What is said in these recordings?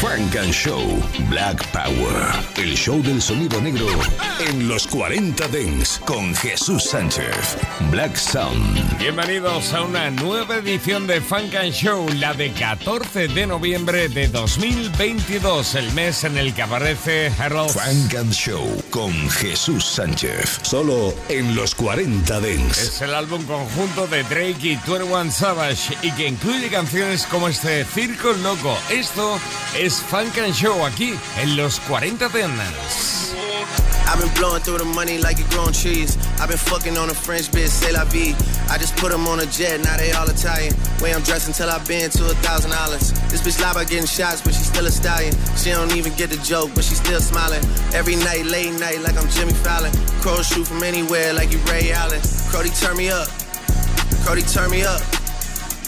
Frank and Show Black Power. El show del sonido negro en los 40 Dents con Jesús Sánchez. Black Sound. Bienvenidos a una nueva edición de Funk and Show, la de 14 de noviembre de 2022, el mes en el que aparece Harold. Frank and Show con Jesús Sánchez. Solo en los 40 Dents. Es el álbum conjunto de Drake y 21 Savage y que incluye canciones como este Circo Loco. Esto es es Funk and Show aquí en los 40 Dance. I've been blowing through the money like it growing trees. I've been fucking on a French bitch, say la vie. I just put them on a jet, now they all Italian. Way I'm dressed until I've been to a thousand dollars. This bitch lie about getting shots, but she's still a stallion. She don't even get the joke, but she's still smiling. Every night, late night, like I'm Jimmy Fallon. Crow shoot from anywhere, like you Ray Allen. Crody, turn me up. Crody, turn me up.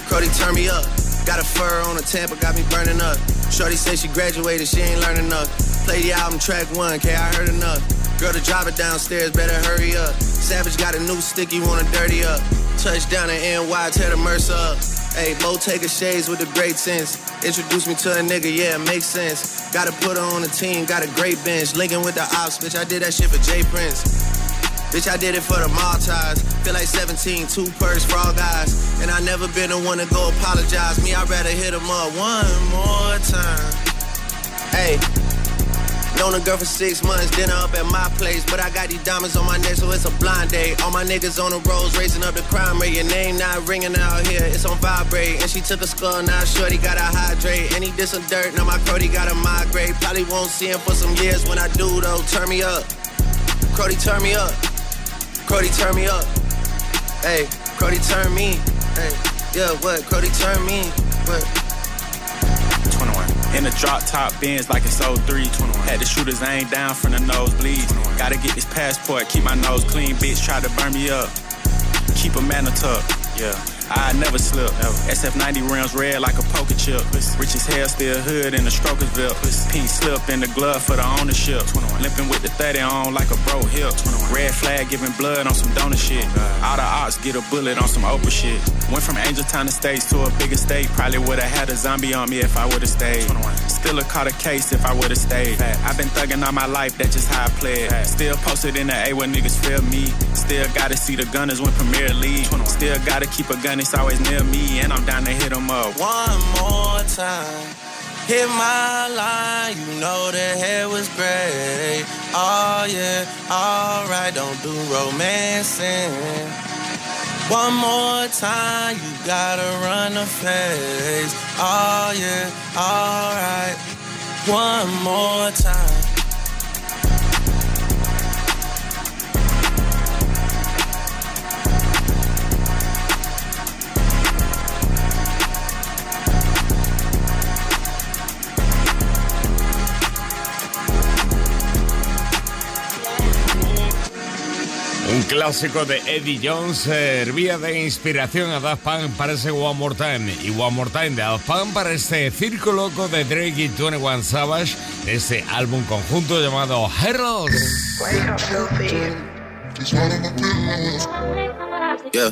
Crody, turn me up. Got a fur on a Tampa, got me burning up. Shorty say she graduated, she ain't learning enough. Play the album track one, K, I heard enough. Girl to drive it downstairs, better hurry up. Savage got a new stick, you wanna dirty up. Touchdown in NY, tear the Mercer up. Hey, Bo take a shades with a great sense. Introduce me to a nigga, yeah, it makes sense. Gotta put her on the team, got a great bench. Linking with the ops, bitch, I did that shit for Jay Prince. Bitch, I did it for the Maltese. Feel like 17, two purse all guys. And I never been the one to go apologize. Me, I'd rather hit him up one more time. Hey. Known a girl for six months, dinner up at my place. But I got these diamonds on my neck, so it's a blind date. All my niggas on the roads, raising up the crime rate. Your name not ringing out here, it's on vibrate. And she took a skull, now shorty gotta hydrate. And he did some dirt, now my Cody gotta migrate. Probably won't see him for some years when I do, though. Turn me up. Cody, turn me up. Crody turn me up. Hey, Crody turn me. Hey, yeah, what? Crody turn me. What? 21. In the drop top bins like it's 03. 21. Had the shooters aim down from the nosebleeds. Gotta get this passport, keep my nose clean. Bitch try to burn me up. Keep a man tuck. Yeah. I never slip. SF90 rims red like a poker chip. Rich as hell, still hood in the Strokersville. Pink slip in the glove for the ownership. Limping with the 30 on like a bro hip. Red flag giving blood on some donor shit. All the ops get a bullet on some Oprah shit. Went from Angel Town to States to a bigger state. Probably would've had a zombie on me if I would've stayed. Still a caught a case if I would've stayed. I've been thugging all my life, that's just how I played. Still posted in the A where niggas feel me. Still gotta see the gunners win Premier League. Still gotta keep a gun it's always near me, and I'm down to hit them up. One more time. Hit my line, you know the hair was great. Oh yeah, alright, don't do romancing. One more time, you gotta run the face. Oh yeah, alright. One more time. Un clásico de Eddie Jones servía de inspiración a Daft Punk para ese One More Time y One More Time de Daft Punk para este circo loco de Drake y 21 Savage, ese álbum conjunto llamado Heralds. Yeah.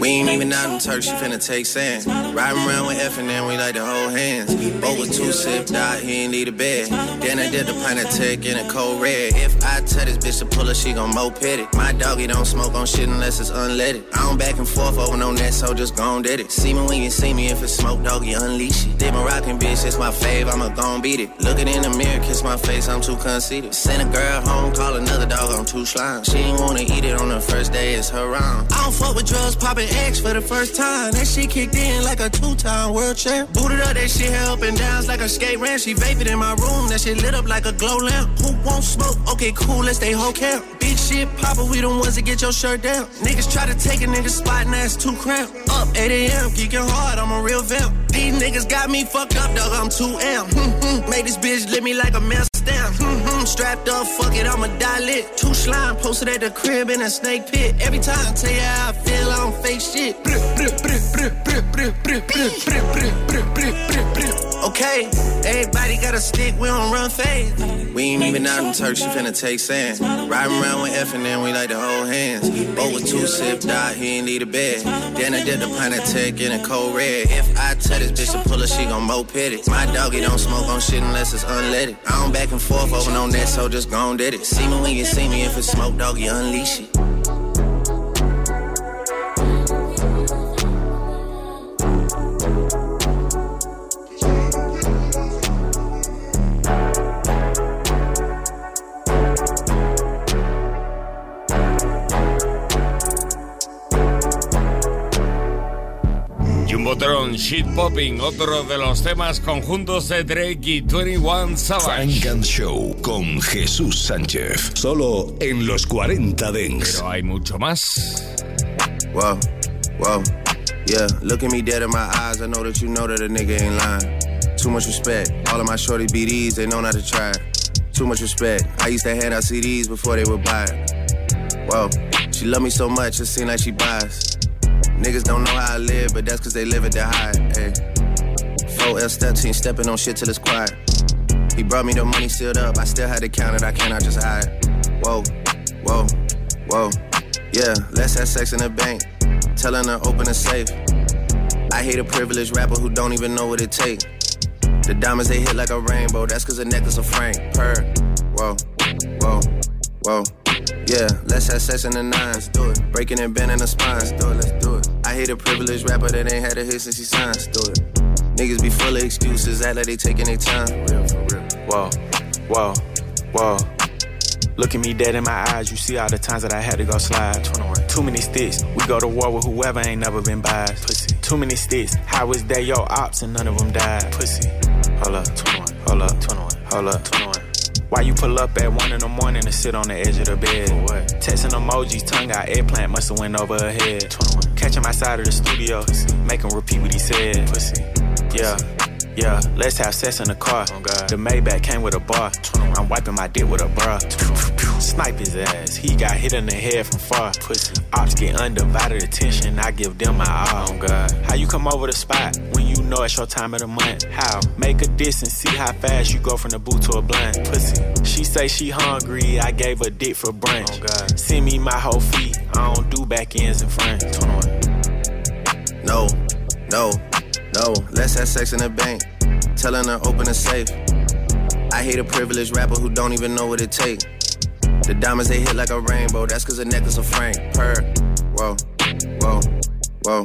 We ain't even out in Turks, she finna take sand. Riding around with F and then we like to hold hands. Over two sip, dot, he ain't need a bed. Then I did the pint of tech in a cold red. If I tell this bitch to pull her, she gon' moped it. My doggy don't smoke on shit unless it's unleaded. I don't back and forth over no net, so just gon' did it. See me when you see me, if it's smoke, doggy, unleash it. Did my rockin' bitch, it's my fave, I'ma gon' beat it. Looking in the mirror, kiss my face, I'm too conceited. Send a girl home, call another dog, I'm too slime. She ain't wanna it on the first day, it's her round. I don't fuck with drugs, popping X for the first time. That shit kicked in like a two-time world champ. Booted up, that shit held up and downs like a skate ramp. She vapid in my room, that shit lit up like a glow lamp. Who won't smoke? Okay, cool, let's stay whole camp. Big shit, Papa, we the ones that get your shirt down. Niggas try to take a nigga spot, and that's too cramped. Up 8 a.m., geeking hard, I'm a real vamp. These niggas got me fucked up, dog, I'm 2M. Made this bitch lit me like a man stamp. I'm mm-hmm, strapped up, fuck it, I'ma die lit. Two slime posted at the crib in a snake pit. Every time I tell you how I feel, I don't fake shit. Okay, everybody got a stick, we don't run fast. We ain't even out in Turks, she finna take sand. Riding around with F and then we like to hold hands. Both with two sip, die, he ain't need a bed. Then I did the pint tech in a cold red. If I tell this bitch to pull her, she gon' moped it. My doggy don't smoke on shit unless it's unleaded. I don't back and forth over no net, so just gon' did it. See me when you see me, if it's smoke, doggy, unleash it. Shit Popping, otro de los temas conjuntos de Drake y 21 Savage. Funk and Show con Jesús Sánchez. Solo en los 40 Dents. Pero hay mucho más. Whoa, whoa, yeah. Look at me dead in my eyes. I know that you know that a nigga ain't lying. Too much respect. All of my shorty BDs, they know not to try. Too much respect. I used to hand out CDs before they would buy it. Whoa, she love me so much, it seem like she buys. Niggas don't know how I live, but that's cause they live at the high. Hey. 4L step team stepping on shit till it's quiet. He brought me the money sealed up, I still had to count it, I cannot just hide. Whoa, whoa, whoa. Yeah, let's have sex in the bank. Telling her open a safe. I hate a privileged rapper who don't even know what it takes. The diamonds they hit like a rainbow, that's cause the necklace of Frank. Per. Whoa, whoa, whoa. Yeah, let's have sex in the nines. Do it. Breaking and bending the spines. Do it, let's do it. I hate a privileged rapper that ain't had a hit since he signed. Do it. Niggas be full of excuses, act like they taking their time. Real for real. Whoa, whoa, whoa. Look at me dead in my eyes, you see all the times that I had to go slide. 21. Too many sticks, we go to war with whoever ain't never been biased. Pussy. Too many sticks, how is that your ops and none of them died? Pussy. Hold up, 21. Hold up, 21. Hold up, 21. Why you pull up at one in the morning and sit on the edge of the bed? For what? Texting emojis, tongue out, eggplant must have went over her head. 21. Catch him outside of the studio, make him repeat what he said. Pussy. Yeah. Yeah, let's have sex in the car. Oh the Maybach came with a bar. I'm wiping my dick with a bra. Snipe his ass. He got hit in the head from far. Pussy. Ops get undivided attention. I give them my all. Oh God. How you come over the spot when you know it's your time of the month? How? Make a diss and see how fast you go from the boot to a blunt. Pussy. She say she hungry. I gave her dick for brunch. Oh God. Send me my whole feet. I don't do back ends in front. No, no. No, let's have sex in the bank. Telling her open a safe. I hate a privileged rapper who don't even know what it takes. The diamonds they hit like a rainbow, that's cause the necklace of Frank. Per. Whoa, whoa, whoa.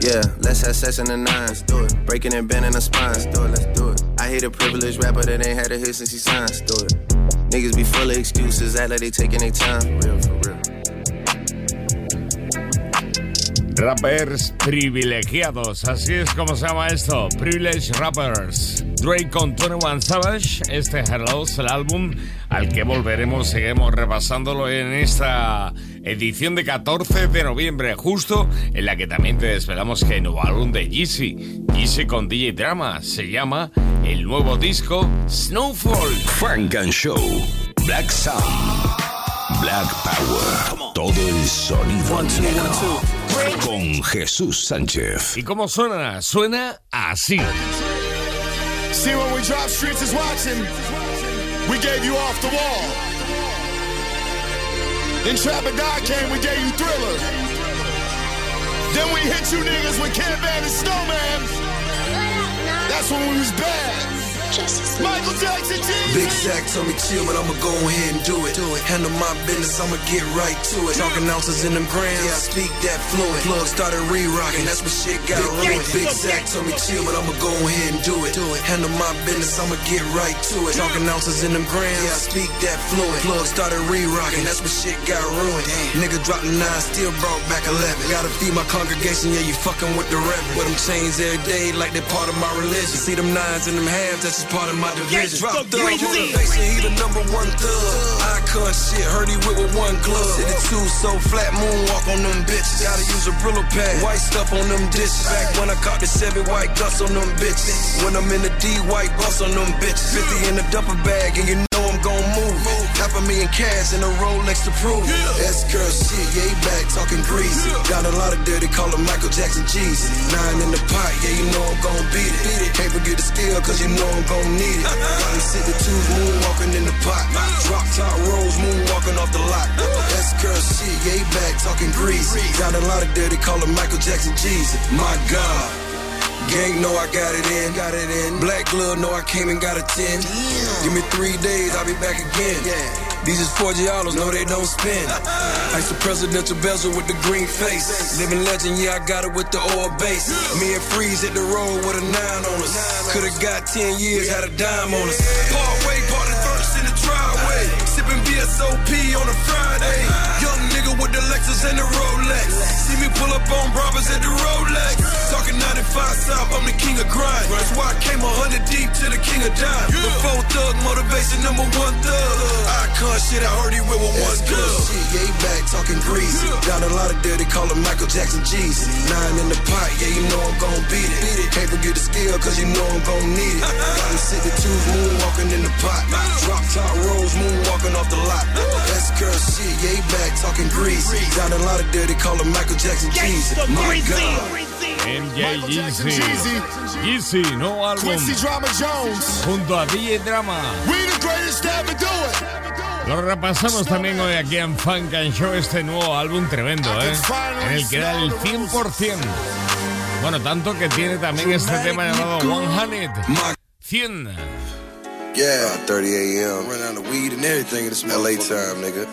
Yeah, let's have sex in the nines. Do it. Breaking and bending the spines. Do it, let's do it. I hate a privileged rapper that ain't had a hit since he signed. Do it. Niggas be full of excuses, act like they taking their time. Real for real. Rappers privilegiados, así es como se llama esto, Privileged Rappers. Drake con 21 Savage, este Hello es el álbum al que volveremos, seguimos repasándolo en esta edición de 14 de noviembre, justo en la que también te desvelamos que el nuevo álbum de Yeezy, Yeezy con DJ Drama, se llama el nuevo disco Snowfall. Frank and Show, Black Sound, Black Power, todo el sonido negro. Con Jesús Sánchez. ¿Y cómo suena? Suena así. See, when we drop Streets is watching, we gave you off the wall. Then Trap or Die came, we gave you Thriller. Then we hit you niggas with Caravan and Snowman. That's when we was bad. Michael Jackson, Jesus. Big Zach told me chill, but I'ma go ahead and do it. Do it. Handle my business, I'ma get right to it. Talking ounces in them grams, yeah, I speak that fluent. Plug started re-rocking, that's when shit got ruined. Big Zach told me chill, but I'ma go ahead and do it. Do it. Handle my business, I'ma get right to it. Talking ounces in them grams, yeah, I speak that fluent. Plug started re-rocking, that's when shit got ruined. Nigga dropped nine, still brought back 11. Gotta feed my congregation, yeah, you fucking with the reverend. With them chains every day, like they part of my religion. See them nines and them halves, that's just part of my division. Drop thug motivation, he the number one thug. Icon shit, heard he whip with one glove. City two so flat, moonwalk on them bitches. Gotta use a Brillo pad, white stuff on them dishes. Back when I caught the seven white guts on them bitches. When I'm in the D, white bus on them bitches. 50 in the duffel bag, and you know I'm gon' move. Half a million cash and a Rolex to prove. Yeah. S-girl shit, yeah, he back talking greasy. Got a lot of dirty, call him Michael Jackson Jeezy. Nine in the pot, yeah, you know I'm gon' beat it. Beat it. Can't forget the skill, cause you know I'm gon' need it. Got me sit the twos, moonwalking in the pot. Drop top rolls, moonwalking off the lot. S-girl shit, yeah, he back talking greasy. Got a lot of dirty, call him Michael Jackson Jeezy. My God. Gang know I got it in, got it in. Black glove know I came and got a 10. Damn. Give me three days, I'll be back again. Yeah. These is four giallos, no they don't spin. Ice a presidential bezel with the green face. Living legend, yeah, I got it with the oil base. Me and Freeze hit the road with a nine on us. Could've got 10 years, had a dime on us. Part way, part of first in the driveway. Sipping VSOP on a Friday. With the Lexus and the Rolex. See me pull up on robbers at the Rolex. Talking 95 South, I'm the king of grind. That's why I came 100 deep to the king of dime. Before thug motivation, number one thug. Icon shit, I heard he with one glove. Shit, yeah, he back talking greasy. Got a lot of dirty, call him Michael Jackson Jeezy. Nine in the pot, yeah, you know I'm gon' beat it. Beat it. Can't forget the skill, cause you know I'm gon' need it. Got me sitting twos, moonwalking in the pot. Drop top rolls, moonwalking off the lot. Girl shit, yeah, he back talking greasy. Got a lot of dirty, call him Michael Jackson Jeezy. My God. MJ Jeezy. Jeezy, nuevo álbum. Quincy Drama Jones. Junto a DJ Drama. We the greatest ever do it. Lo repasamos también hoy aquí en Funk and Show, este nuevo álbum tremendo, ¿eh? En el que da el 100%. Bueno, tanto que tiene también este tema llamado 100. 100. Yeah, 30 a.m. Run out of weed and everything in this LA time, nigga.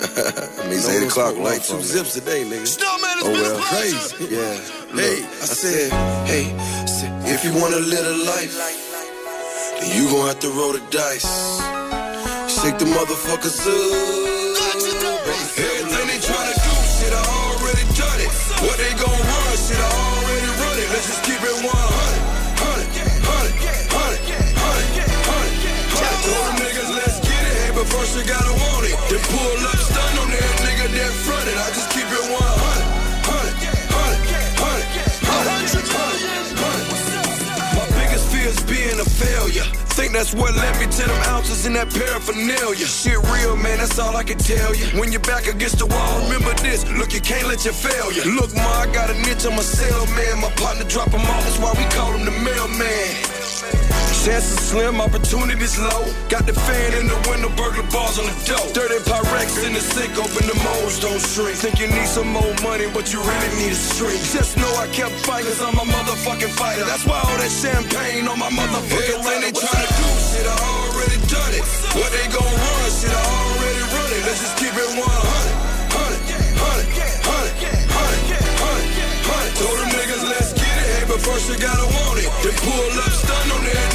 I mean, it's 8 o'clock, like two zips a day, nigga. Snowman is oh, well. crazy. Yeah. Look, hey, I said, hey, if you want to live a life, then you gon' have to roll the dice. Shake the motherfuckers up. Everything they tryna do, shit, I already done it. What they gon' run, shit, I already run it. Let's just keep it 100, failure. Think that's what led me to them ounces in that paraphernalia. Shit real, man, that's all I can tell you. When you're back against the wall, remember this. Look, you can't let your failure. Look, ma, I got a niche, I'm a man. My partner drop him off, that's why we call him the mailman. Chances slim, opportunities low. Got the fan in the window, burglar bars on the dope. Dirty Pyrex in the sink, open the moles, don't shrink. Think you need some more money, but you really need a streak. Just know I kept fighting, cause I'm a motherfucking fighter. That's why all that champagne on my motherfucking Everything they tryna do, shit, I already done it. What they gon' run, shit, I already run it. Let's just keep it 100, 100, 100, 100, 100, 100. Told them niggas, let's get it. Hey, but first you gotta want it. Then pull up, stun on that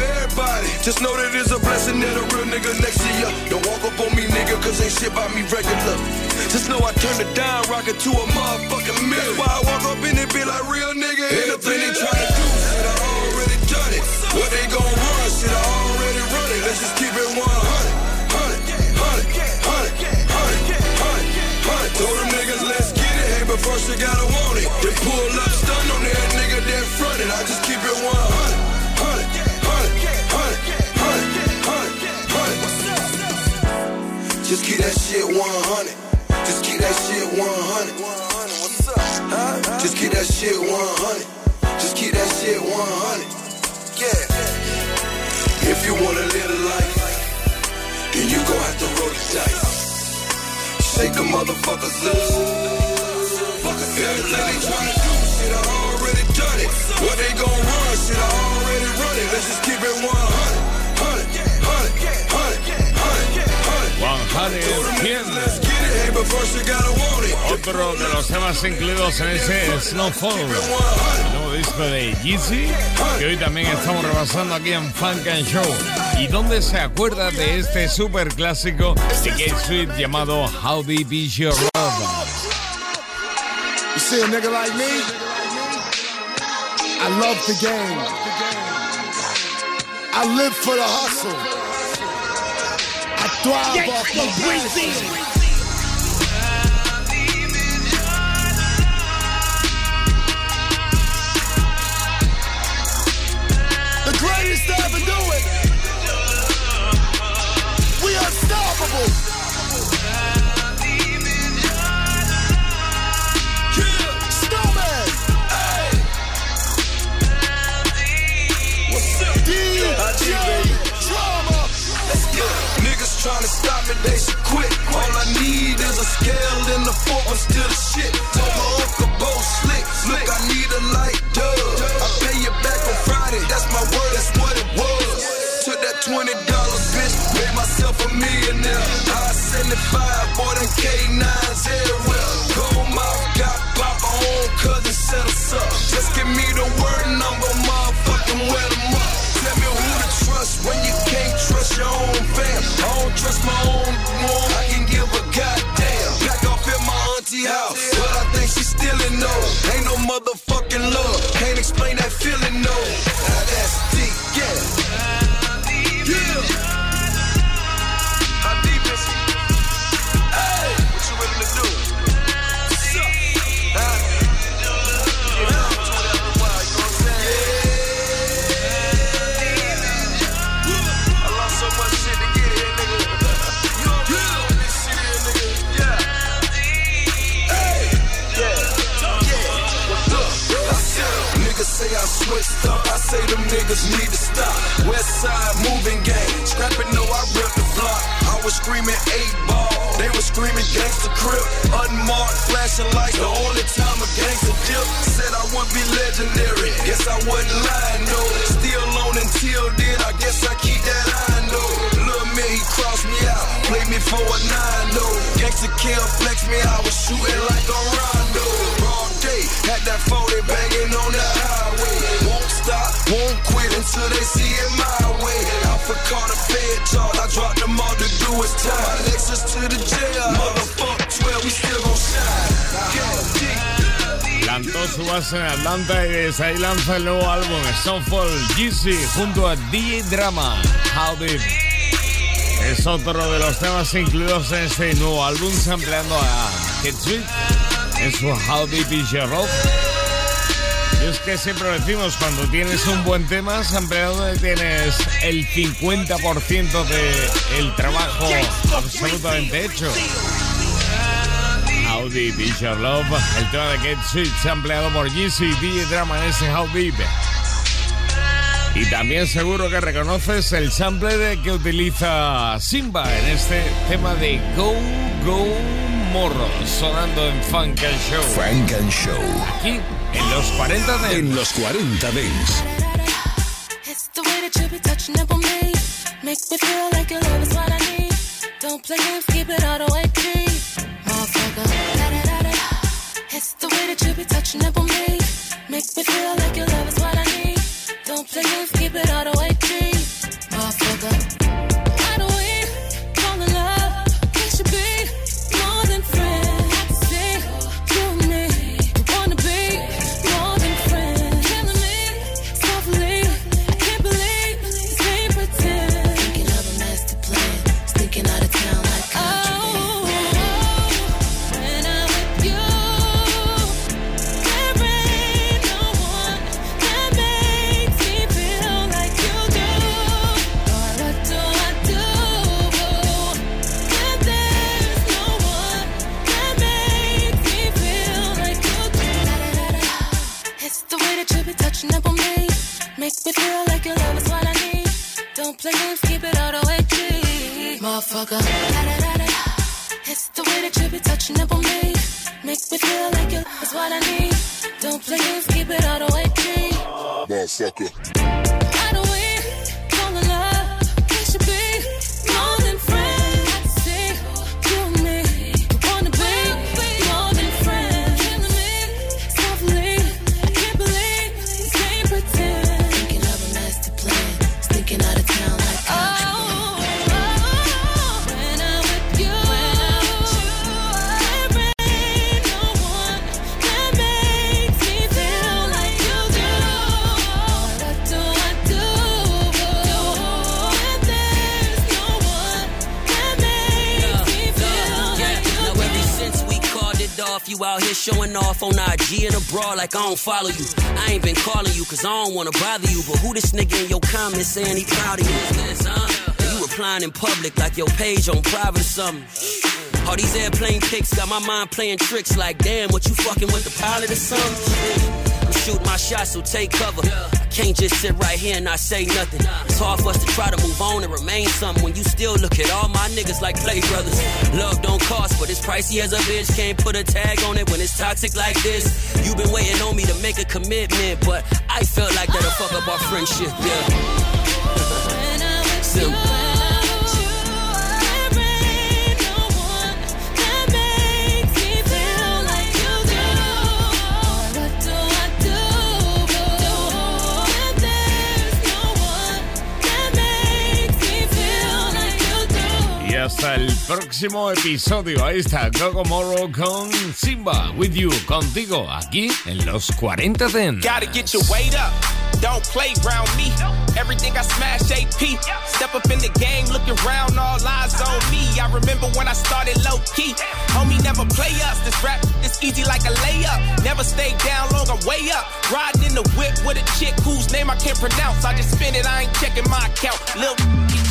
nobody. Just know that it's a blessing that a real nigga next to ya. Don't walk up on me, nigga, cause ain't shit about me regular. Just know I turn the dime rocket to a motherfucking mill. Why I walk up in it, be like real nigga. End a in it, try to do shit, I already done it. What they gon' run, shit, I already run it. Let's just keep it 100. 100, 100, 100, 100, 100. Told them niggas, let's get it. Hey, but first you gotta want it. They pull up, stun on that nigga that fronted. I just Just keep that shit 100. Just keep that shit 100. What's up? Huh? Just keep that shit 100. Just keep that shit 100. Yeah. If you wanna live a life, then you gon' have to roll the dice. Shake the motherfuckers loose. Everything they tryna do, shit, I already done it. What they gon' run, shit, I already run it. Let's just keep it 100. 100, Otro de los temas incluidos en ese Snowfall, el nuevo disco de Yeezy, que hoy también estamos repasando aquí en Funk and Show. ¿Y dónde se acuerda de este super clásico de Gate Sweet llamado How Deep Is Your Love? You see a nigga like me? I love the game. I live for the hustle. Thrive off the passion. Trying to stop me, they should quit. All I need is a scale and a fork, I'm still the shit. Told my uncle Bo slick, look, I need a light dub. I pay you back on Friday, that's my word, that's what it was. Took that $20, bitch, made myself a millionaire. I 75, boy, them K9s to stop. West side moving gang. Scrapping, no, I rip the block. I was screaming eight ball. They were screaming gangster crip. Unmarked, flashing lights. The only time a gangster dip. Said I wouldn't be legendary. Guess I wasn't lying, no. Still alone until then. I guess I keep that eye, no. Little man, he crossed me out. Play me for a nine, no. Gangster kill, flex me. I was shooting like a rondo. Broad day. Had that 40 banging on the won't. I dropped them all to do time. To the jail. Motherfuck 12, we still su base en Atlanta y desde ahí lanza el nuevo álbum Snowfall Jeezy junto a DJ Drama How Deep. Es otro de los temas incluidos en este nuevo álbum, sampleando a Sweet en su How Deep Is. Y es que siempre decimos, cuando tienes un buen tema, sampleado tienes el 50% del trabajo absolutamente hecho. How Deep Is Your Love, el tema de Get Sweet, sampleado por Jeezy y DJ Drama en ese How Deep. Y también seguro que reconoces el sample de que utiliza Simba en este tema de Go Go Morro, sonando en Funk and Show. Funk and Show. Aquí, en los 40 Dents. En los 40 Dents. It's the way that you be touching up on me. Make me feel like your follow you. I ain't been calling you cause I don't wanna bother you. But who this nigga in your comments saying he proud of you? Huh? You replying in public like your page on private or something. All these airplane pics got my mind playing tricks like, damn, what you fucking with the pilot or something? I'm shooting my shot, so take cover. Can't just sit right here and not say nothing. It's hard for us to try to move on and remain something when you still look at all my niggas like play brothers. Love don't cost, but it's pricey as a bitch. Can't put a tag on it when it's toxic like this. you been waiting on me to make a commitment, but I felt like that'll fuck up our friendship, yeah. Simple. Hasta el próximo episodio. Ahí está Gogo Morrow con Simba with you, contigo, aquí en los 40 Den. Gotta get your weight up. Don't play around me. Everything I smash AP. Step up in the game, looking around, all eyes on me. I remember when I started low key. Homie never play us. This rap is easy like a layup. Never stay down long, I'm way up. Riding in the whip with a chick whose name I can't pronounce. I just spin it, I ain't checking my account. Lil,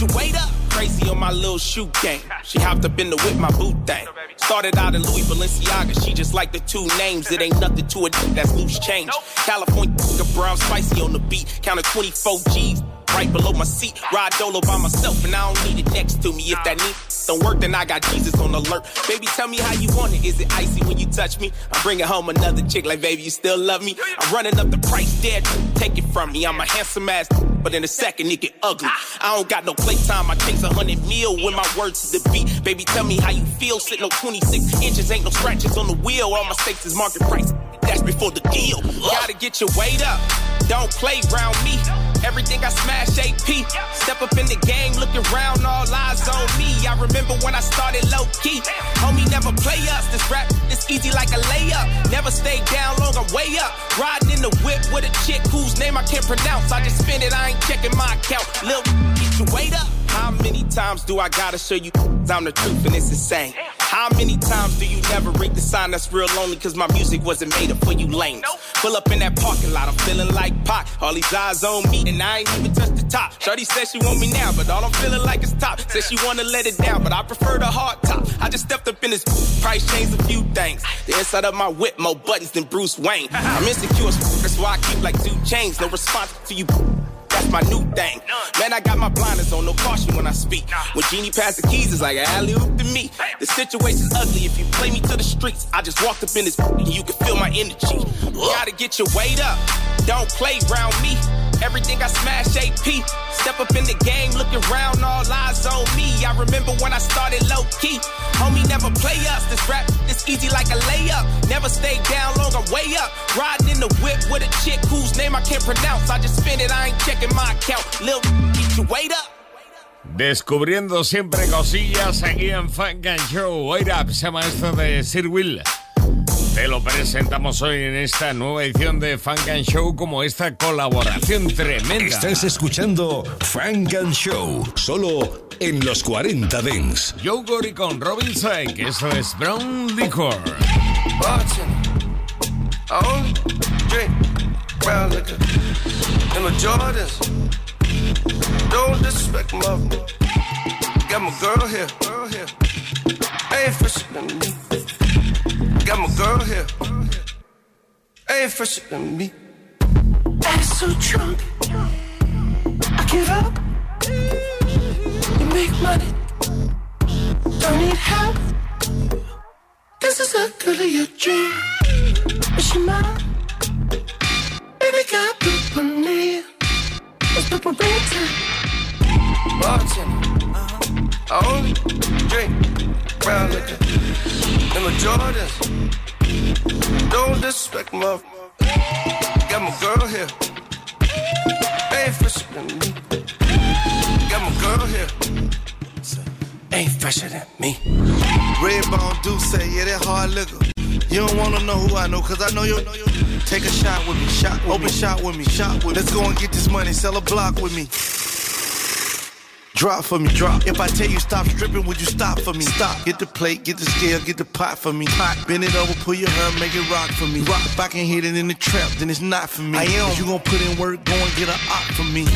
your up crazy on my little shoe game. She hopped up in the whip, my boot thing. Started out in Louis Balenciaga, she just like the two names. It ain't nothing to it, that's loose change. California, brown spicy on the beat, counted 24 G's right below my seat. Ride dolo by myself, and I don't need it next to me. If that need don't work, then I got Jesus on alert. Baby, tell me how you want it. Is it icy when you touch me? I'm bringing home another chick like, baby, you still love me? I'm running up the price, dead. Take it from me. I'm a handsome ass, but in a second it get ugly. I don't got no playtime. I chase a hundred mil when my words to the beat. Baby, tell me how you feel. Sitting on 26 inches, ain't no scratches on the wheel. All my stakes is market price. That's before the deal. Gotta get your weight up. Don't play round me. Everything I smash AP. Step up in the game, looking around, all eyes on me. I remember when I started low key. Homie never play us. This rap is easy like a layup. Never stay down long, I'm way up. Riding in the whip with a chick whose name I can't pronounce. I just spin it, I ain't checking my account. Lil, get your weight up. How many times do I gotta show you I'm the truth and it's insane? How many times do you never read the sign that's real lonely? Cause my music wasn't made up for you lames. Pull up in that parking lot, I'm feeling like Pac. All these eyes on me, and I ain't even touched the top. Shorty says she want me now, but all I'm feeling like is top. Says she wanna let it down, but I prefer the hard top. I just stepped up in this price, changed a few things. The inside of my whip, more buttons than Bruce Wayne. I'm insecure, that's why I keep like two chains. No response to you that's my new thing. Man, I got my blinders on, no caution when I speak. When Genie passed the keys, it's like an alley oop to me. The situation's ugly if you play me to the streets. I just walked up in this and you can feel my energy. Gotta get your weight up. Don't play round me. Everything I smash AP. Step up in the game, looking around, all eyes on me. I remember when I started low key. Homie never play us. This rap is easy like a layup. Never stay down long, I'm way up. Riding in the whip with a chick whose name I can't pronounce. I just spin it, I ain't checking my account. Lil, get your weight up. Descubriendo siempre cosillas aquí en Funk and Show. Wait Up se llama esto de Sir Will. Te lo presentamos hoy en esta nueva edición de Funk and Show como esta colaboración tremenda. Estás escuchando Funk and Show, solo en los 40 Dents. Joe Gory con Robin Syke, eso es Brown Liquor. Brown liquor. And the Jordans. Don't disrespect my Got my girl here, girl here. Ain't fresher than me. Got my girl here. Ain't fresher than me. Ass so drunk. I give up. You make money. Don't need help. This is a girl of your dream. Is she mine? Purple. I Jordans. Don't disrespect my. Got my girl here. Ain't fresher than me. Got my girl here. Ain't fresher than me. Redbone do say, yeah, that hard liquor. You don't wanna know who I know, cause I know you. Take a shot with me, shot, with open me. shot with me, shot with. Let's go and get this money, sell a block with me. Drop for me, drop. If I tell you stop stripping, would you stop for me? Stop. Get the plate, get the scale, get the pot for me. Pot. Bend it over, pull your hair, make it rock for me. Rock. If I can hit it in the trap, then it's not for me. I am. If you gon' put in work, go and get a op for me.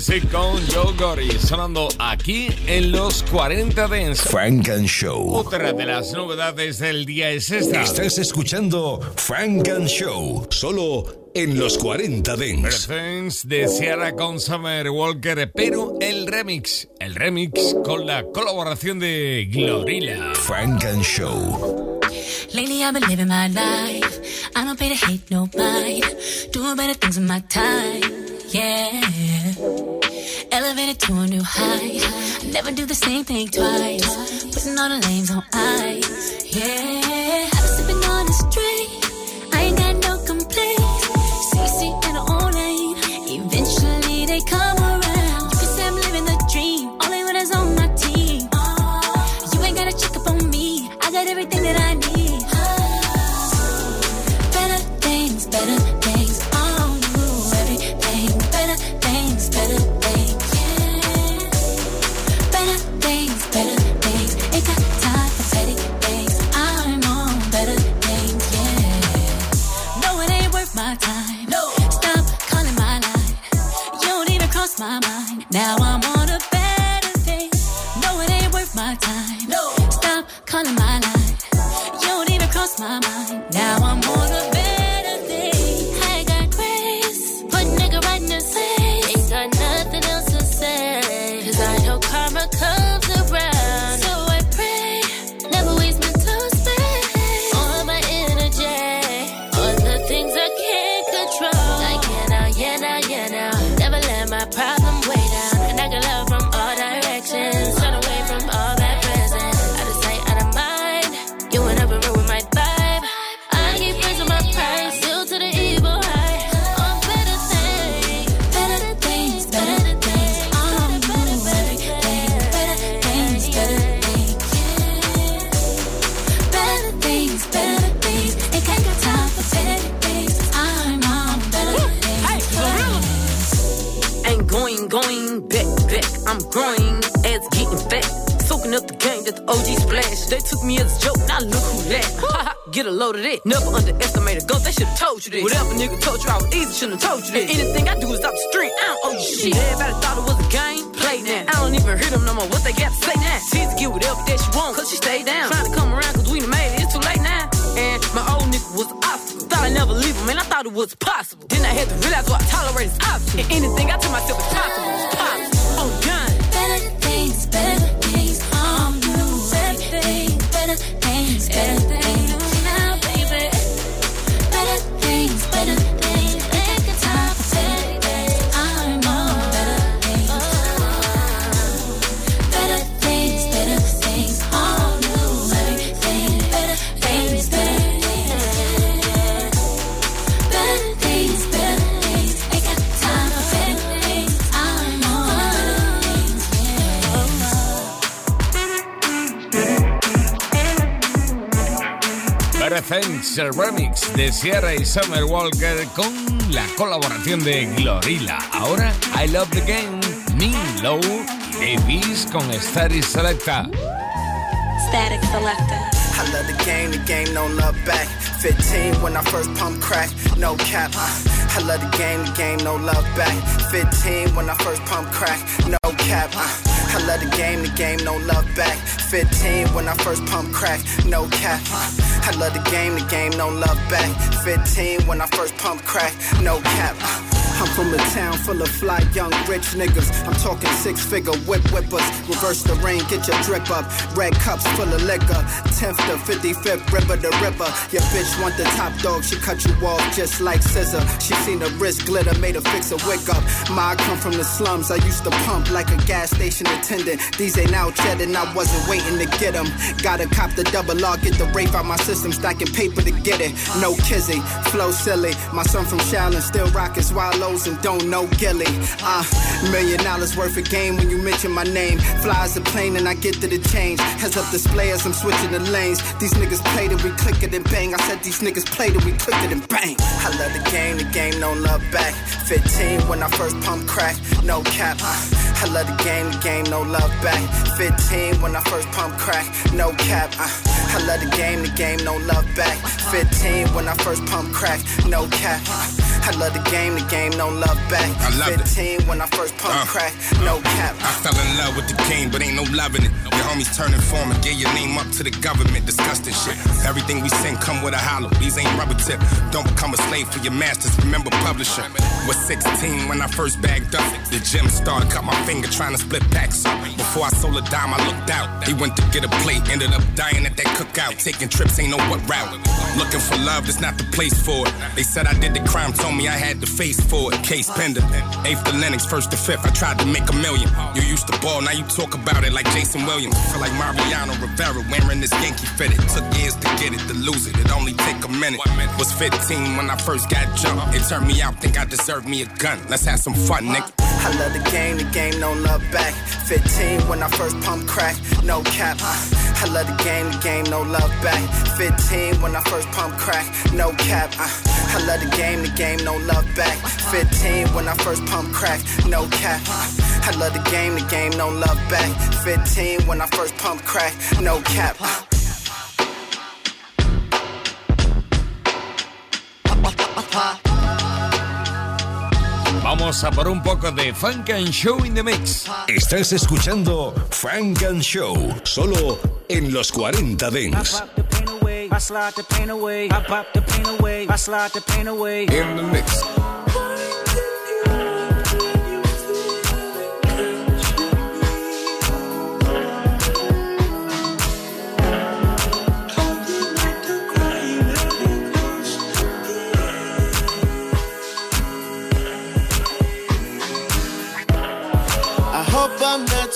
Sick con Joe Gory sonando aquí en los 40 Dance. Frank and Show. Otra de las novedades del día es esta. Estás escuchando Frank and Show, solo en los 40 Dance. Presents de Sierra con Summer Walker, pero el remix, el remix con la colaboración de Glorilla. Frank and Show. Lately I've been living my life. I don't pay to hate no mind. Doing better things in my time. Yeah. Elevated to a new height. I never do the same thing twice. Putting all the lanes on ice. Yeah. Get a load of that. Never underestimate a ghost, they should've told you this. Whatever nigga told you I was easy, shouldn't have told you this. Anything I do is off the street, I don't owe you shit. Everybody thought it was a game, play now. I don't even hear them no more, what they got to say now. She's to get whatever that she want, cause she stay down. Trying to come around, cause we done made it, it's too late now. And my old nigga was an obstacle. Thought I'd never leave him, and I thought it was possible. Then I had to realize what I tolerate is optional. And anything I tell myself is Thanks, el remix de Sierra y Summer Walker con la colaboración de Glorilla. Ahora, I Love the Game, Mean Low, Davies con Static Selecta. Static Selector. I love the game, the game, no love back. 15 when I first pump crack, no cap. I love the game, the game, no love back. 15 when I first pump crack, no cap. I love the game, the game, no love back. 15 when I first pump crack, no cap. I love the game, the game, no love back. 15 when I first pump crack, no cap. I'm from a town full of fly young rich niggas. I'm talking six figure whip whippers. Reverse the rain, get your drip up. Red cups full of liquor. 10th to 55th, river to river. Your bitch want the top dog, she cut you off just like scissor. She seen the wrist glitter, made her fix a wig up. Ma, I come from the slums, I used to pump like a gas station attendant. These ain't out yet, and I wasn't waiting to get them. Gotta cop the double R, get the rape out my system, stacking paper to get it. No kizzy, flow silly. My son from Shaolin still rockin' swallow and don't know Gilly. Uh, million dollars worth of game when you mention my name. Flies a plane and I get to the change. Heads up display as I'm switching the lanes. These niggas played it, we click it and bang. I said these niggas played it, we click it and bang. I love the game, the game, no love back. 15 when I first pump crack, no cap. Uh, I love the game, the game, no love back. 15 when I first pump crack, no cap. Uh, I love the game, the game, no love back. 15 when I first pump crack, no cap. Uh, I love the game, the game, no love back. I love 15 it. when I first pump uh, crack, no cap. I fell in love with the game, but ain't no loving it. Your homies turning form and get your name up to the government, disgusting shit. Everything we sing come with a hollow. These ain't rubber tip. Don't become a slave for your masters. Remember publisher. Was 16 when I first bagged up. The gym started, cut my finger trying to split packs up. Before I sold a dime, I looked out. He went to get a plate, ended up dying at that cookout. Taking trips, ain't know what route. Looking for love, that's not the place for it. They said I did the crime, told me I had the face for it. Case pending. Eighth to Lenox, first to fifth, I tried to make a million. You used to ball, now you talk about it like Jason Williams. Feel like Mariano Rivera wearing this Yankee fitted. Took years to get it, to lose it. It only take a minute. Was 15 when I first got jumped. It turned me out, think I deserve me a gun. Let's have some fun, nigga. I love the game, the game, no love back. 15 when I first pump crack, no cap. I love the game, the game, no love back. 15 when I first pump crack, no cap. I love the game, the game, no love back. 15 when I first pump crack, no cap. I love the game, the game, no love back. 15 when I first pump crack, no cap. Vamos a por un poco de Funk and Show in the Mix. Estás escuchando Funk and Show, solo en los 40 Dents. I slide the pain away. I pop the pain away. I slide the pain away. In the mix.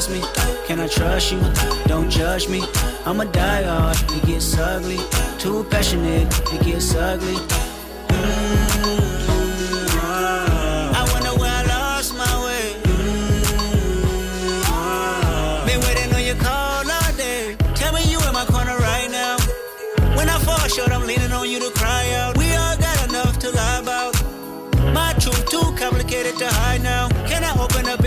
trust me? Can I trust you? Don't judge me. I'm a die hard, it gets ugly. Too passionate, it gets ugly.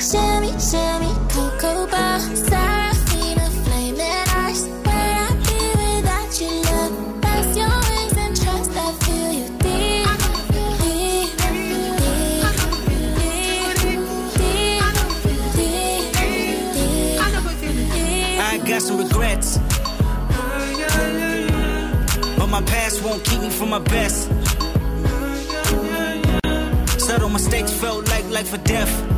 Shimmy, shimmy, cocoa bar, Serafina, flaming eyes. Where I be without love? And trust. I feel you deep, deep, deep, deep, I got some regrets, but my past won't keep me from my best. My mistakes felt like life or death.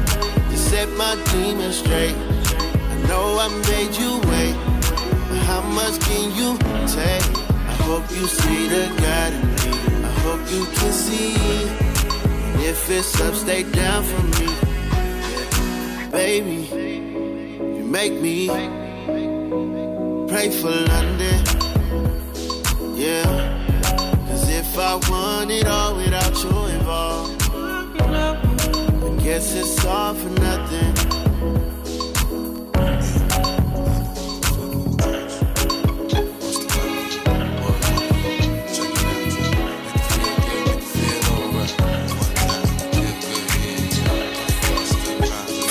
set my demons straight. I know I made you wait, but how much can you take? I hope you see the God in me. I hope you can see. And if it's up, stay down for me. Baby, you make me pray for London. Yeah. Cause if I want it all without you guess it's all for nothing.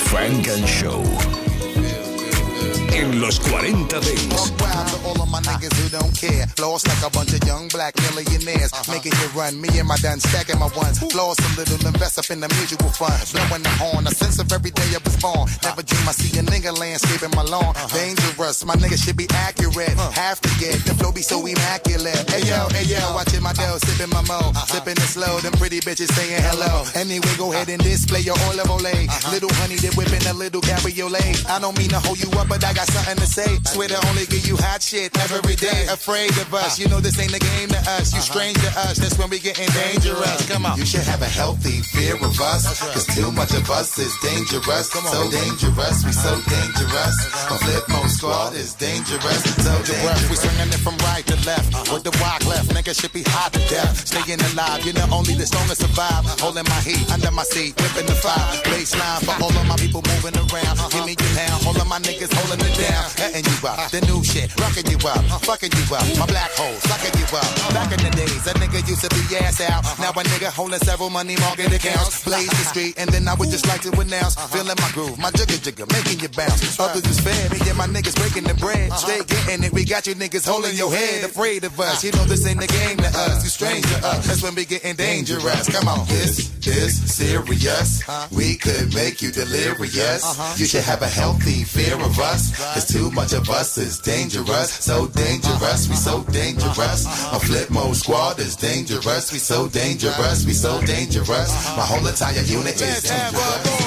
Funk and Show. En los 40 Dance. Proud to all of my niggas who don't care. Lost like a bunch of young black millionaires. Making it run. Me and my done stacking my ones. Lost a little, invest up in the mutual fund. Blowing the horn. A sense of every day I was born. Never dream I see a nigga landscaping my lawn. Dangerous. My nigga should be accurate. Have to get the flow be so immaculate. Hey yo, hey yo, watching my dough, sipping my mo. Sipping it slow. Them pretty bitches saying hello. Anyway, go ahead and display your Oil of Olay. Little honey, they whipping a little cabriolet. I don't mean to hold you up, but I got something to say. Swear to only give you hot shit every day. Afraid of us, you know this ain't a game to us. You uh-huh. strange to us, that's when we getting dangerous. Come on. You should have a healthy fear of us. Cause too much of us is dangerous. So dangerous, we so dangerous. My flip mode squad is dangerous. So dangerous. We swinging it from right to left. Uh-huh. With the walk left, nigga should be hot to death. Staying alive, you know only the strongest survive. Holding my heat under my seat, whipping the fire. Baseline for all of my people moving around. Uh-huh. Give me your pound, all of my niggas holding it down. Letting you up, the new shit, rocking you up, fucking you up. My black hole, sucking you up. Back in the days, a nigga used to be ass out. Uh-huh. Now a nigga holding several money market accounts. Blaze the street, and then I would just like to announce. Uh-huh. Feeling my groove, my jigger jigger, making you bounce. Others is fair, me and my niggas breaking the bread. Uh-huh. Stay getting it, we got you niggas holding your head. Afraid of us, ah. you know this ain't the game to us. You strange to us, that's when we getting dangerous. Come on, This is serious. We could make you delirious. You should have a healthy fear of us. Cause too much of us is dangerous. So dangerous, we so dangerous. My flip mode squad is dangerous. We so dangerous, we so dangerous. My whole entire unit is dangerous.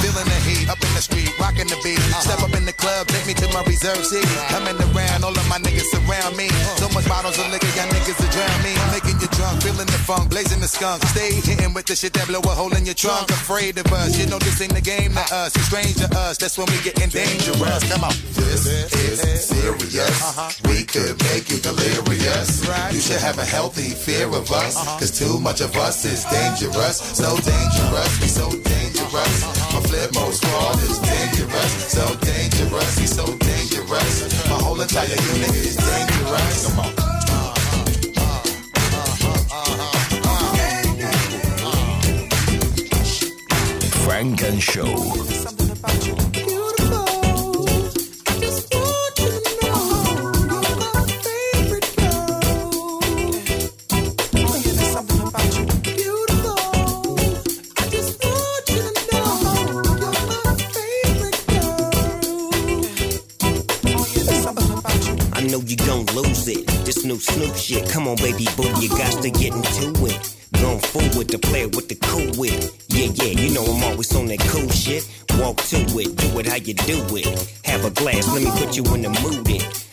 Feeling the heat up in the street, rocking the beat. Step up in the club, take me to my reserve seat. Coming around, all of my niggas surround me. So much bottles of liquor, y'all niggas to drown me. Making you drunk, feeling the funk, blazing the skunk. Stay hitting with the shit that blow a hole in your trunk. Afraid of us, you know this ain't the game to us. You strange to us, that's when we getting dangerous. Come on. This is serious. We could make you delirious. You should have a healthy fear of us. Uh-huh. Cause too much of us is dangerous. So dangerous, we so dangerous. My flip mode squad is dangerous. So dangerous, we so dangerous. My whole entire unit is dangerous. Come on. Funk and Show. Know you gon' lose it. This new Snoop shit. Come on, baby boo, you got to get into it. Going forward to play with the cool wit. Yeah, yeah, you know I'm always on that cool shit. Walk to it, do it how you do it. Have a glass, let me put you in the mood. It.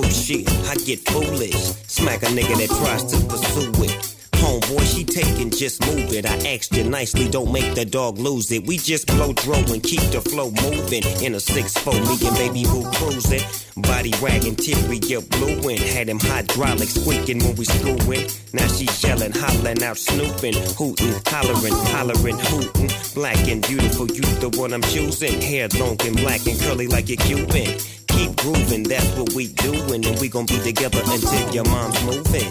baby shit. I get foolish. Smack a nigga that tries to pursue it. Oh, Homeboy, she taking, just move it. I asked you nicely, don't make the dog lose it. We just blow dro and keep the flow moving. In a 6-4, me and baby boo cruising. Body wagging, teary, get blueing. Had him hydraulics squeaking when we screwing. Now she yelling, hollering out, snooping, hooting, hollering, hollering, hooting. Black and beautiful, you the one I'm choosing. Hair long and black and curly like a Cuban. Keep grooving, that's what we doing. And we gon' be together until your mom's moving.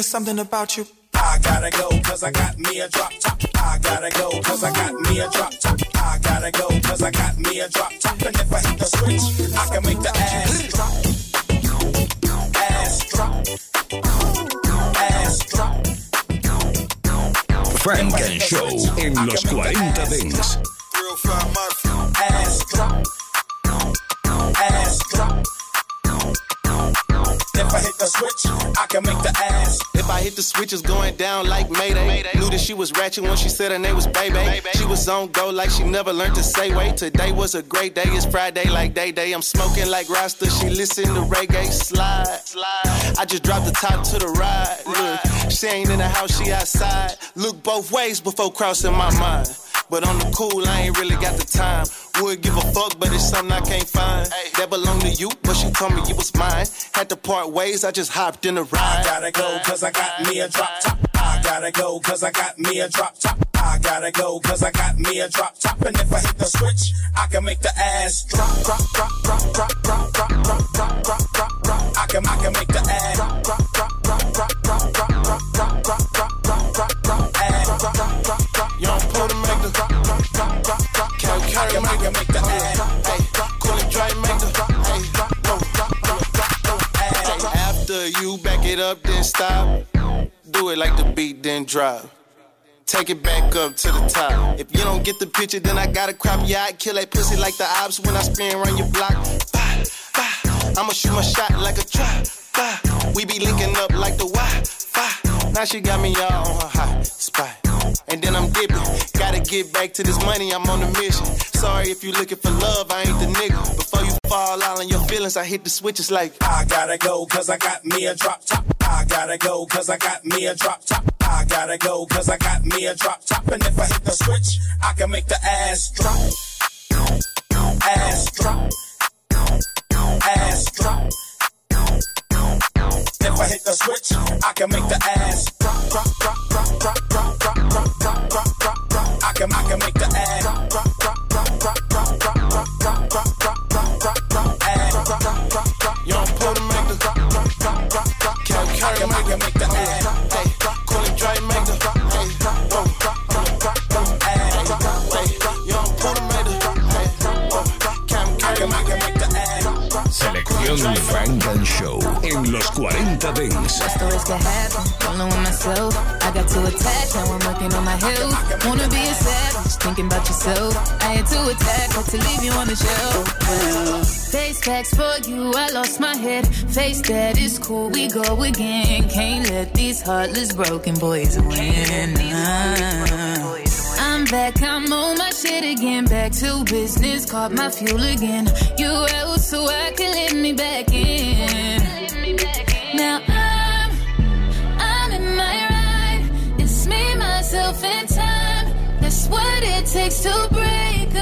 There's something about you. I gotta go cause I got me a drop top. I gotta go cause I got me a drop top. I gotta go cause I got me a drop top. And if I hit the switch, I can make the ass drop. Ass drop. Ass drop. Funk and Show en los 40 Dance. Ass drop. If I hit the switch, I can make the ass. If I hit the switch, it's going down like Mayday. Knew that she was ratchet when she said her name was Baby. She was on go like she never learned to say wait. Today was a great day, it's Friday like day day. I'm smoking like Rasta, she listen to reggae slide. I just dropped the top to the ride. Look, she ain't in the house, she outside. Look both ways before crossing my mind. But on the cool, I ain't really got the time. Would give a fuck, but it's something I can't find. That belong to you, but she told me it was mine. Had to part ways, I just hopped in the ride. I gotta go cause I got me a drop top. I gotta go cause I got me a drop top. I gotta go cause I got me a drop top. And if I hit the switch, I can make the ass drop, drop, drop, drop, drop, drop, drop, drop, drop, drop, drop, drop. I can, I can make the ass drop, drop, drop, drop, drop, drop, drop, drop, drop, drop, drop, drop, drop, drop, ass drop, drop, drop, drop. Make the ass cool and dry, After you back it up, then stop. Do it like the beat, then drop. Take it back up to the top. If you don't get the picture, then I gotta crop your eye. Kill that pussy like the ops when I spin around your block. Bah, bah. I'ma shoot my shot like a trap. We be linking up like the Wi-Fi. Now she got me all on her hot spot and then I'm dipping. Gotta get back to this money, I'm on a mission. Sorry if you looking for love, I ain't the nigga. Before you fall out on your feelings, I hit the switches like I gotta go, cause I got me a drop top. I gotta go, cause I got me a drop top. I gotta go, cause I got me a drop top. And if I hit the switch, I can make the ass drop. Ass drop. Ass drop. If I hit the switch, I can make the ass drop, drop, drop, drop, drop, drop. You on the shelf. Face facts for you, I lost my head. Face that is cool, we go again. Can't let these heartless broken boys win. I'm back, I'm on my shit again. Back to business, caught my fuel again. You out so I can let me back in. Takes to break a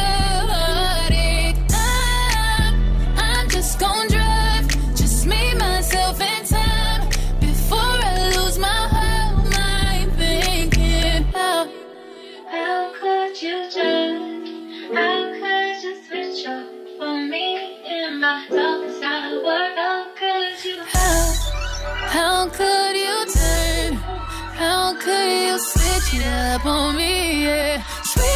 heartache. I'm, I'm just gon' drive. Just me, myself, and time. Before I lose my whole mind thinking how, how could you turn? How could you switch up for me in my dark side world? How could you? How, how could you turn? How could you switch it up on me? Yeah,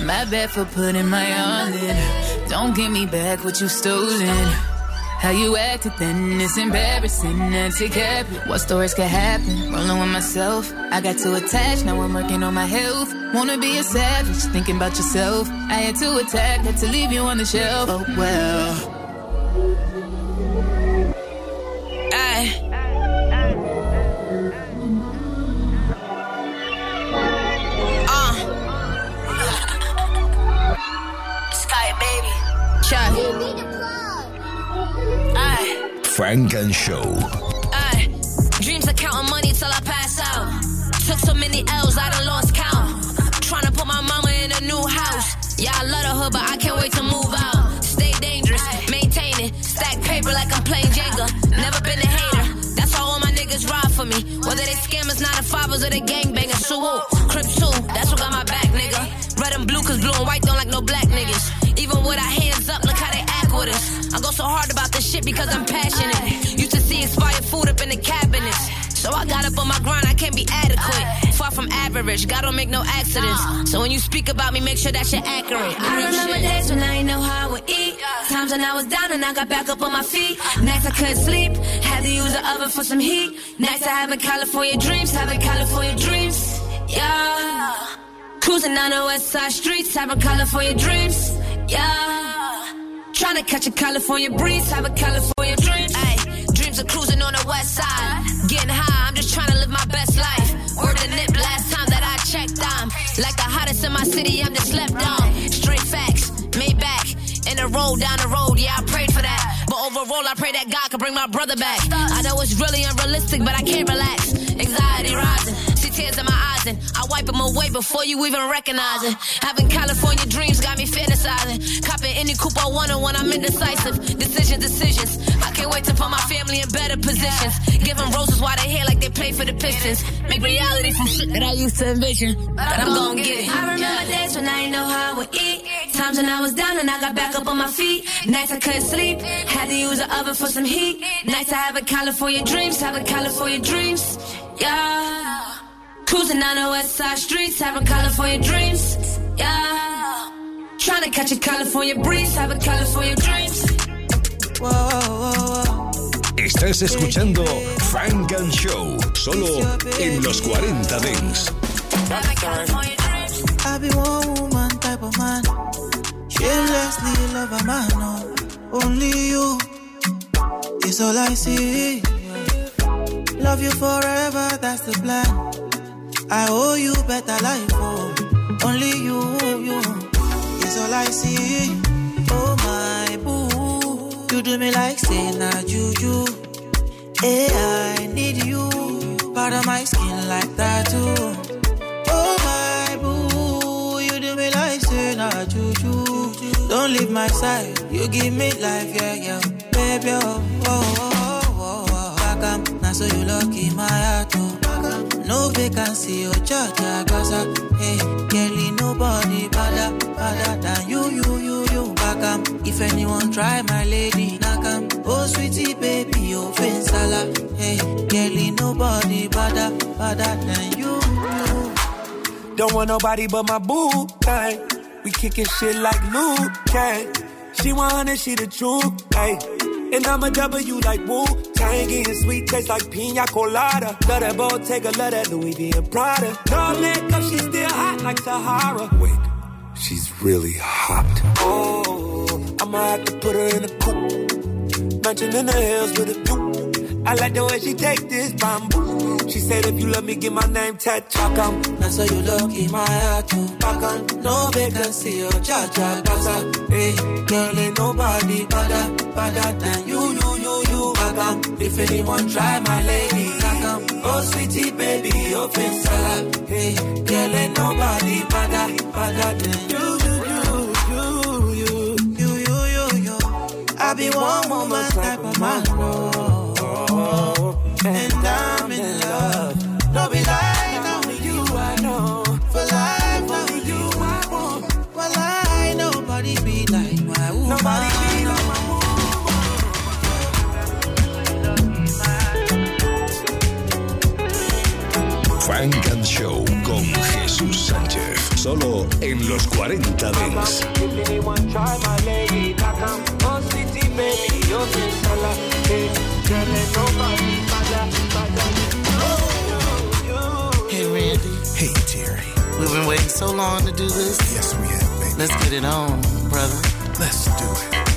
my bad for putting my all in. Don't give me back what you stolen. How you acted then, is embarrassing. That's it, cap. What stories could happen? Rolling with myself. I got too attached, now I'm working on my health. Wanna be a savage, thinking about yourself. I had to attack, had to leave you on the shelf. Oh well. Funk and Show. Dreams of counting money till I pass out. Took so many L's, I done lost count. Tryna put my mama in a new house. Yeah, I love the hood, but I can't wait to move out. Stay dangerous, maintain it. Stack paper like I'm playing Jenga. Never been a hater. That's why all my niggas ride for me. Whether they scammers, to fivers, or gangbangers. So who? Because I'm passionate. Used to see expired food up in the cabinets. So I got up on my grind, I can't be adequate. Far from average, God don't make no accidents. So when you speak about me, make sure that shit accurate. I remember days when I ain't know how I would eat. Times when I was down and I got back up on my feet. Nights I couldn't sleep, had to use the oven for some heat. Nights I having California dreams, having California dreams. Yeah. Cruising down the west side streets, having California dreams. Yeah. Trying to catch a California breeze, have a California dream. Ay, dreams of cruising on the west side. Getting high, I'm just trying to live my best life. Word the nip last time that I checked, I'm like the hottest in my city, I'm just slept on. Straight facts, made back. In the road, down the road, yeah, I prayed for that. But overall, I pray that God can bring my brother back. I know it's really unrealistic, but I can't relax. Anxiety rising. I wipe them away before you even recognize it. Having California dreams got me fantasizing. Copping any coupe I want when I'm indecisive. Decisions, decisions. I can't wait to put my family in better positions. Give them roses while they hair like they play for the Pistons. Make reality from shit that I used to envision. But I'm gonna get it. I remember days when I didn't know how I would eat. Times when I was down and I got back up on my feet. Nights I couldn't sleep. Had to use the oven for some heat. Nights I have a California dreams, have a California dreams. Yeah. Cruising down the west side streets, having California dreams. Yeah. Trying to catch a California breeze, having California dreams. Whoa, whoa, whoa. Estás escuchando Funk and Show, solo en los 40 Dance. I be one woman type of man. Shamelessly love a man. No. Only you is all I see. Love you forever, that's the plan. I owe you better life. Oh. Only you, you is all I see. Oh my boo, you do me like say na juju. Hey, I need you. Part of my skin like that too. Oh my boo, you do me like say na juju. Don't leave my side, you give me life, yeah, yeah, baby. Oh, oh, oh, oh, oh. oh. Back up, now so you lucky my heart, oh. No vacancy, oh, church, gossa. Hey, girlie, nobody better, better than you, you, you, you. Back if anyone try my lady, knock 'em. Oh, sweetie, baby, oh, sala. Hey, girlie, nobody better, better than you. Don't want nobody but my boo thing. We kicking shit like Liu Kang. She 100, she the truth, hey. And I'm a W like Wu Tang, and sweet taste like pina colada. Love that Bottega, love that Louis V and Prada. No makeup, she still hot like Sahara. Wait, she's really hot. Oh, I'ma have to put her in a coupe. Mansion in the hills with a coupe. I like the way she take this bamboo. She said, if you love me, give my name tattooed. Back on, that's how you look in my heart too. Back on, no vacancy or cha cha casa. Hey, girl, ain't nobody better, better than you, you, you, you. Back on, if anyone try my lady. Back on, oh sweetie baby, open salad. Hey, girl, ain't nobody better, better than you. I be one woman type of man, oh, and I'm Funk and Show con Jesús Sánchez, solo en los 40 Dance. If anyone try my lady, knock 'em. Sweetie, baby, you're so salad. Hey, girl, ain't nobody better, better. Hey, Randy. Hey, Terry. We've been waiting so long to do this. Yes, we have, baby. Let's get it on, brother. Let's do it.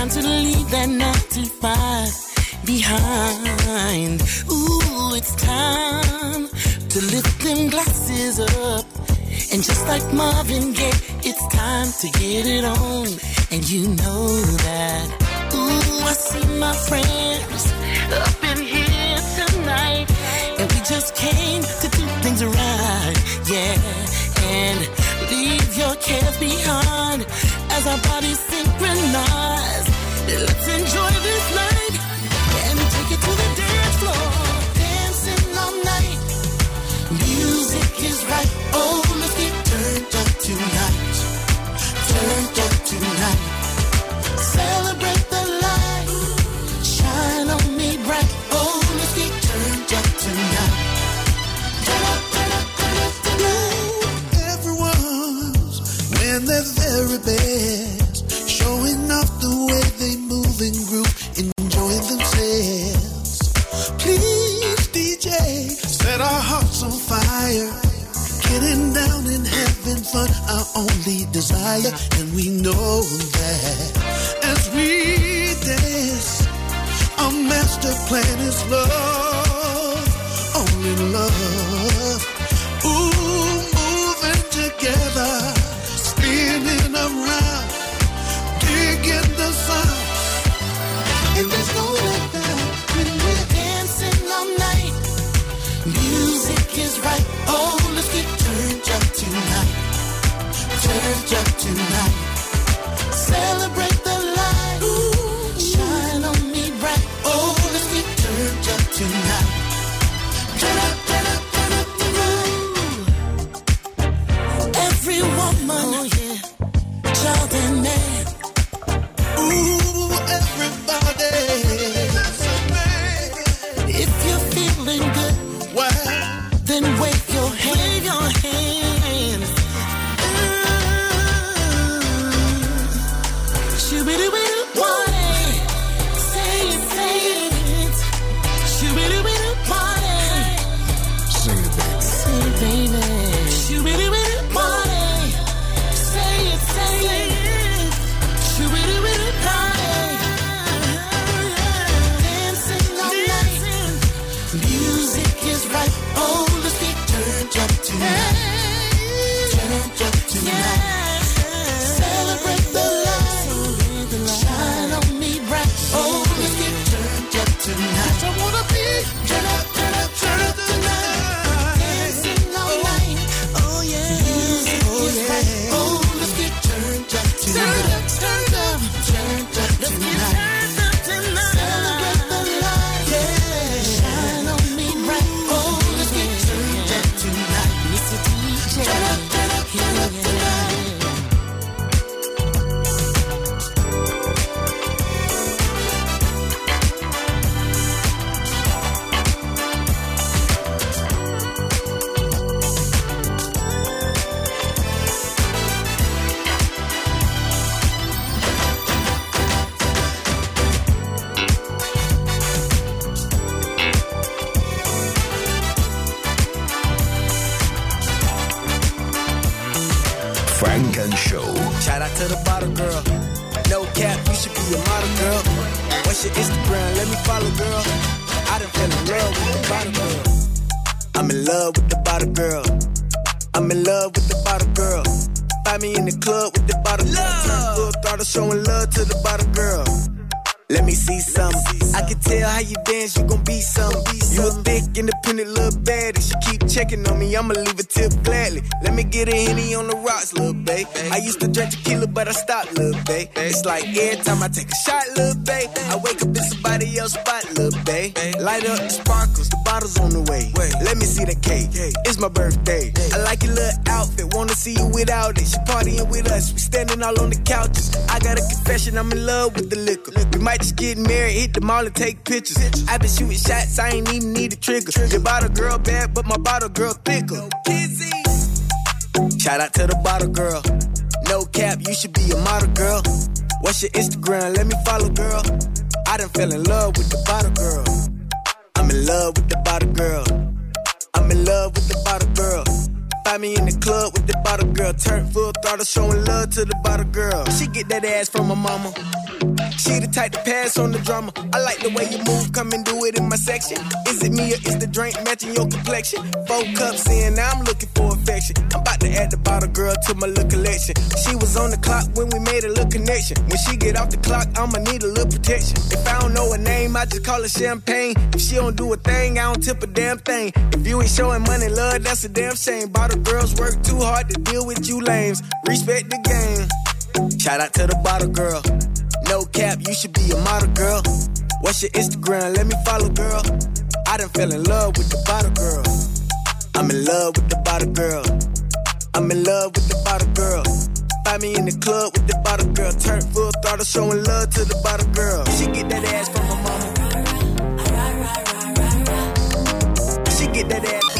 Time to leave that nine to five behind. Ooh, it's time to lift them glasses up. And just like Marvin Gaye, it's time to get it on. And you know that. Ooh, I see my friends up in here tonight. And we just came to do things right. Yeah. And leave your cares behind as our bodies synchronize. Let's enjoy this and we know that as we dance, our master plan is love, only love. Let me get a henny on the rocks, little babe. I used to drink tequila, but I stopped, little babe. It's like every time I take a shot, little babe. I wake up in somebody else's spot, little babe. Light up the sparkles, the bottles on the way. Let me see the cake. It's my birthday. I like your little outfit, wanna see you without it. She partying with us, we standing all on the couches. I got a confession, I'm in love with the liquor. We might just get married, hit the mall and take pictures. I been shooting shots, I ain't even need a trigger. Your bottle girl bad, but my bottle girl thicker. Shout out to the bottle girl. No cap, you should be a model girl. What's your Instagram? Let me follow, girl. I done fell in love with the bottle girl. I'm in love with the bottle girl. I'm in love with the bottle girl. Find me in the club with the bottle girl. Turn full throttle, showing love to the bottle girl. She get that ass from her mama. She the type to pass on the drama. I like the way you move, come and do it in my section. Is it me or is the drink matching your complexion? Four cups in, now I'm looking for affection. I'm about to add the bottle girl to my little collection. She was on the clock when we made a little connection. When she get off the clock, I'ma need a little protection. If I don't know her name, I just call her champagne. If she don't do a thing, I don't tip a damn thing. If you ain't showing money, love, that's a damn shame. Bottle girls work too hard to deal with you lames. Respect the game. Shout out to the bottle girl. No cap, you should be a model girl. What's your Instagram? Let me follow, girl. I done fell in love with the bottle girl. I'm in love with the bottle girl. I'm in love with the bottle girl. Find me in the club with the bottle girl. Turn full throttle, showing love to the bottle girl. She get that ass from her mama. She get that ass.